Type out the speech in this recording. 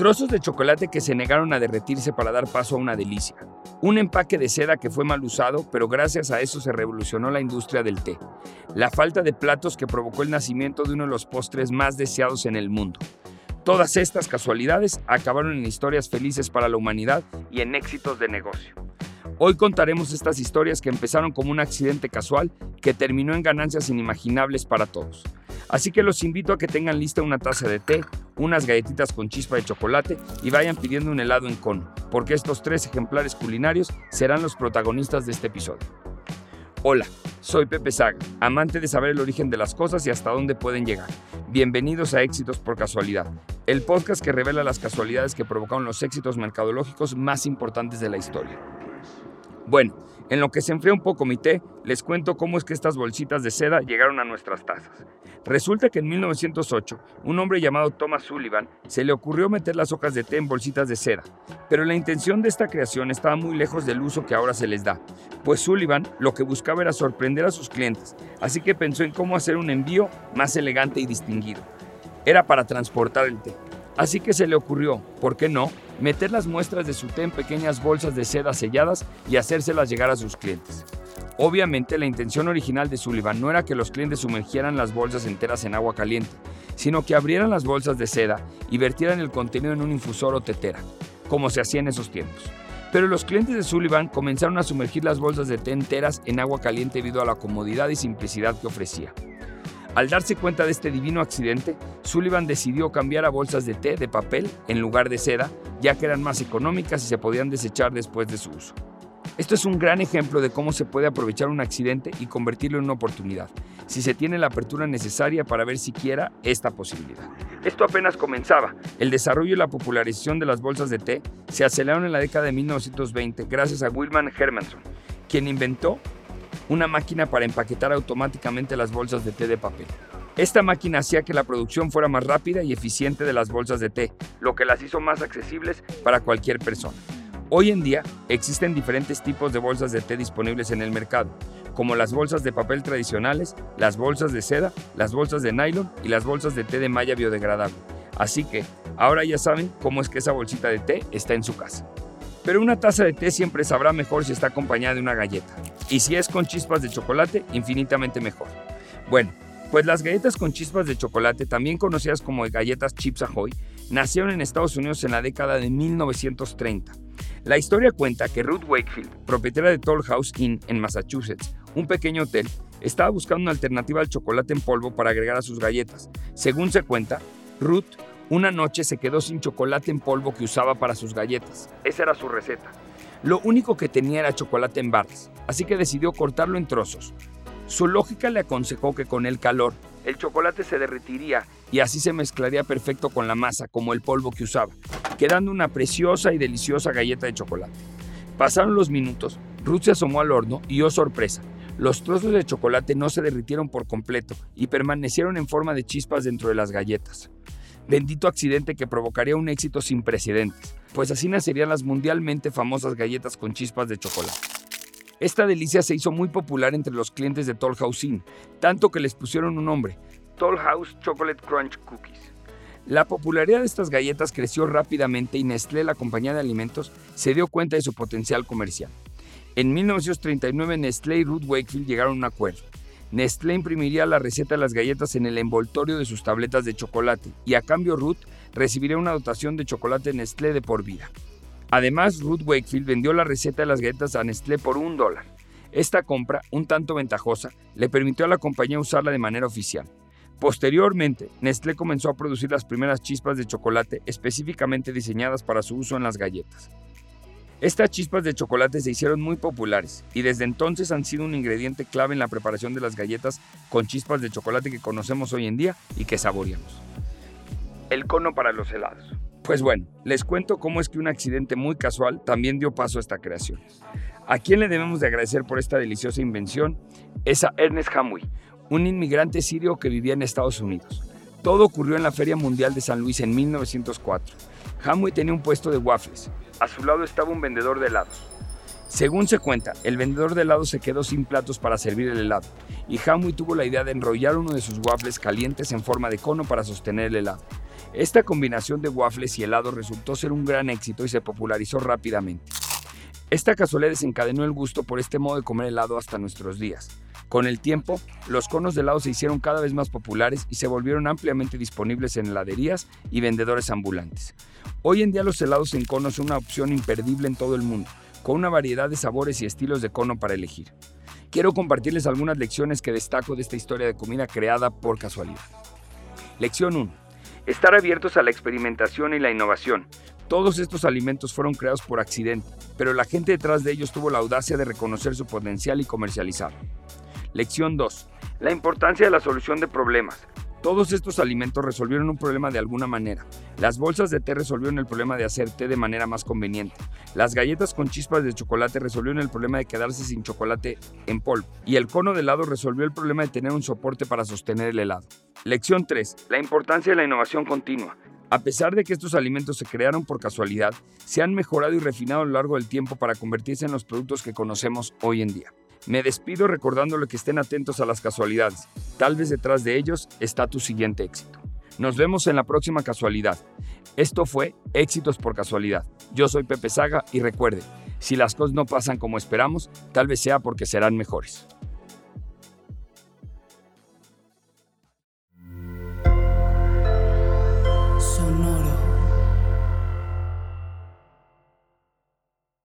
Trozos de chocolate que se negaron a derretirse para dar paso a una delicia. Un empaque de seda que fue mal usado, pero gracias a eso se revolucionó la industria del té. La falta de platos que provocó el nacimiento de uno de los postres más deseados en el mundo. Todas estas casualidades acabaron en historias felices para la humanidad y en éxitos de negocio. Hoy contaremos estas historias que empezaron como un accidente casual que terminó en ganancias inimaginables para todos. Así que los invito a que tengan lista una taza de té, unas galletitas con chispa de chocolate y vayan pidiendo un helado en cono, porque estos tres ejemplares culinarios serán los protagonistas de este episodio. Hola, soy Pepe Saga, amante de saber el origen de las cosas y hasta dónde pueden llegar. Bienvenidos a Éxitos por Casualidad, el podcast que revela las casualidades que provocaron los éxitos mercadológicos más importantes de la historia. Bueno, en lo que se enfría un poco mi té, les cuento cómo es que estas bolsitas de seda llegaron a nuestras tazas. Resulta que en 1908, un hombre llamado Thomas Sullivan se le ocurrió meter las hojas de té en bolsitas de seda, pero la intención de esta creación estaba muy lejos del uso que ahora se les da, pues Sullivan lo que buscaba era sorprender a sus clientes, así que pensó en cómo hacer un envío más elegante y distinguido. Era para transportar el té. Así que se le ocurrió, ¿por qué no?, meter las muestras de su té en pequeñas bolsas de seda selladas y hacérselas llegar a sus clientes. Obviamente la intención original de Sullivan no era que los clientes sumergieran las bolsas enteras en agua caliente, sino que abrieran las bolsas de seda y vertieran el contenido en un infusor o tetera, como se hacía en esos tiempos. Pero los clientes de Sullivan comenzaron a sumergir las bolsas de té enteras en agua caliente debido a la comodidad y simplicidad que ofrecía. Al darse cuenta de este divino accidente, Sullivan decidió cambiar a bolsas de té de papel en lugar de seda, ya que eran más económicas y se podían desechar después de su uso. Esto es un gran ejemplo de cómo se puede aprovechar un accidente y convertirlo en una oportunidad, si se tiene la apertura necesaria para ver siquiera esta posibilidad. Esto apenas comenzaba. El desarrollo y la popularización de las bolsas de té se aceleraron en la década de 1920 gracias a Wilman Hermanson, quien inventó una máquina para empaquetar automáticamente las bolsas de té de papel. Esta máquina hacía que la producción fuera más rápida y eficiente de las bolsas de té, lo que las hizo más accesibles para cualquier persona. Hoy en día existen diferentes tipos de bolsas de té disponibles en el mercado, como las bolsas de papel tradicionales, las bolsas de seda, las bolsas de nylon y las bolsas de té de malla biodegradable. Así que ahora ya saben cómo es que esa bolsita de té está en su casa. Pero una taza de té siempre sabrá mejor si está acompañada de una galleta. Y si es con chispas de chocolate, infinitamente mejor. Bueno, pues las galletas con chispas de chocolate, también conocidas como galletas Chips Ahoy, nacieron en Estados Unidos en la década de 1930. La historia cuenta que Ruth Wakefield, propietaria de Toll House Inn en Massachusetts, un pequeño hotel, estaba buscando una alternativa al chocolate en polvo para agregar a sus galletas. Según se cuenta, Ruth una noche se quedó sin chocolate en polvo que usaba para sus galletas. Esa era su receta. Lo único que tenía era chocolate en barras, así que decidió cortarlo en trozos. Su lógica le aconsejó que con el calor, el chocolate se derretiría y así se mezclaría perfecto con la masa, como el polvo que usaba, quedando una preciosa y deliciosa galleta de chocolate. Pasaron los minutos, Ruth se asomó al horno y, oh sorpresa, los trozos de chocolate no se derritieron por completo y permanecieron en forma de chispas dentro de las galletas. Bendito accidente que provocaría un éxito sin precedentes, pues así nacerían las mundialmente famosas galletas con chispas de chocolate. Esta delicia se hizo muy popular entre los clientes de Toll House Inn, tanto que les pusieron un nombre, Toll House Chocolate Crunch Cookies. La popularidad de estas galletas creció rápidamente y Nestlé, la compañía de alimentos, se dio cuenta de su potencial comercial. En 1939 Nestlé y Ruth Wakefield llegaron a un acuerdo. Nestlé imprimiría la receta de las galletas en el envoltorio de sus tabletas de chocolate y a cambio Ruth recibiría una dotación de chocolate Nestlé de por vida. Además, Ruth Wakefield vendió la receta de las galletas a Nestlé por un dólar. Esta compra, un tanto ventajosa, le permitió a la compañía usarla de manera oficial. Posteriormente, Nestlé comenzó a producir las primeras chispas de chocolate específicamente diseñadas para su uso en las galletas. Estas chispas de chocolate se hicieron muy populares y desde entonces han sido un ingrediente clave en la preparación de las galletas con chispas de chocolate que conocemos hoy en día y que saboreamos. El cono para los helados. Pues bueno, les cuento cómo es que un accidente muy casual también dio paso a esta creación. A quien le debemos de agradecer por esta deliciosa invención es a Ernest Hamwi, un inmigrante sirio que vivía en Estados Unidos. Todo ocurrió en la Feria Mundial de San Luis en 1904. Hamwi tenía un puesto de waffles a su lado estaba un vendedor de helados. Según se cuenta, el vendedor de helados se quedó sin platos para servir el helado, y Hamwi tuvo la idea de enrollar uno de sus waffles calientes en forma de cono para sostener el helado. Esta combinación de waffles y helado resultó ser un gran éxito y se popularizó rápidamente. Esta casualidad desencadenó el gusto por este modo de comer helado hasta nuestros días. Con el tiempo, los conos de helado se hicieron cada vez más populares y se volvieron ampliamente disponibles en heladerías y vendedores ambulantes. Hoy en día los helados en cono son una opción imperdible en todo el mundo, con una variedad de sabores y estilos de cono para elegir. Quiero compartirles algunas lecciones que destaco de esta historia de comida creada por casualidad. Lección 1. Estar abiertos a la experimentación y la innovación. Todos estos alimentos fueron creados por accidente, pero la gente detrás de ellos tuvo la audacia de reconocer su potencial y comercializarlo. Lección 2. La importancia de la solución de problemas. Todos estos alimentos resolvieron un problema de alguna manera. Las bolsas de té resolvieron el problema de hacer té de manera más conveniente. Las galletas con chispas de chocolate resolvieron el problema de quedarse sin chocolate en polvo. Y el cono de helado resolvió el problema de tener un soporte para sostener el helado. Lección 3. La importancia de la innovación continua. A pesar de que estos alimentos se crearon por casualidad, se han mejorado y refinado a lo largo del tiempo para convertirse en los productos que conocemos hoy en día. Me despido recordándole que estén atentos a las casualidades. Tal vez detrás de ellos está tu siguiente éxito. Nos vemos en la próxima casualidad. Esto fue Éxitos por Casualidad. Yo soy Pepe Saga y recuerde, si las cosas no pasan como esperamos, tal vez sea porque serán mejores.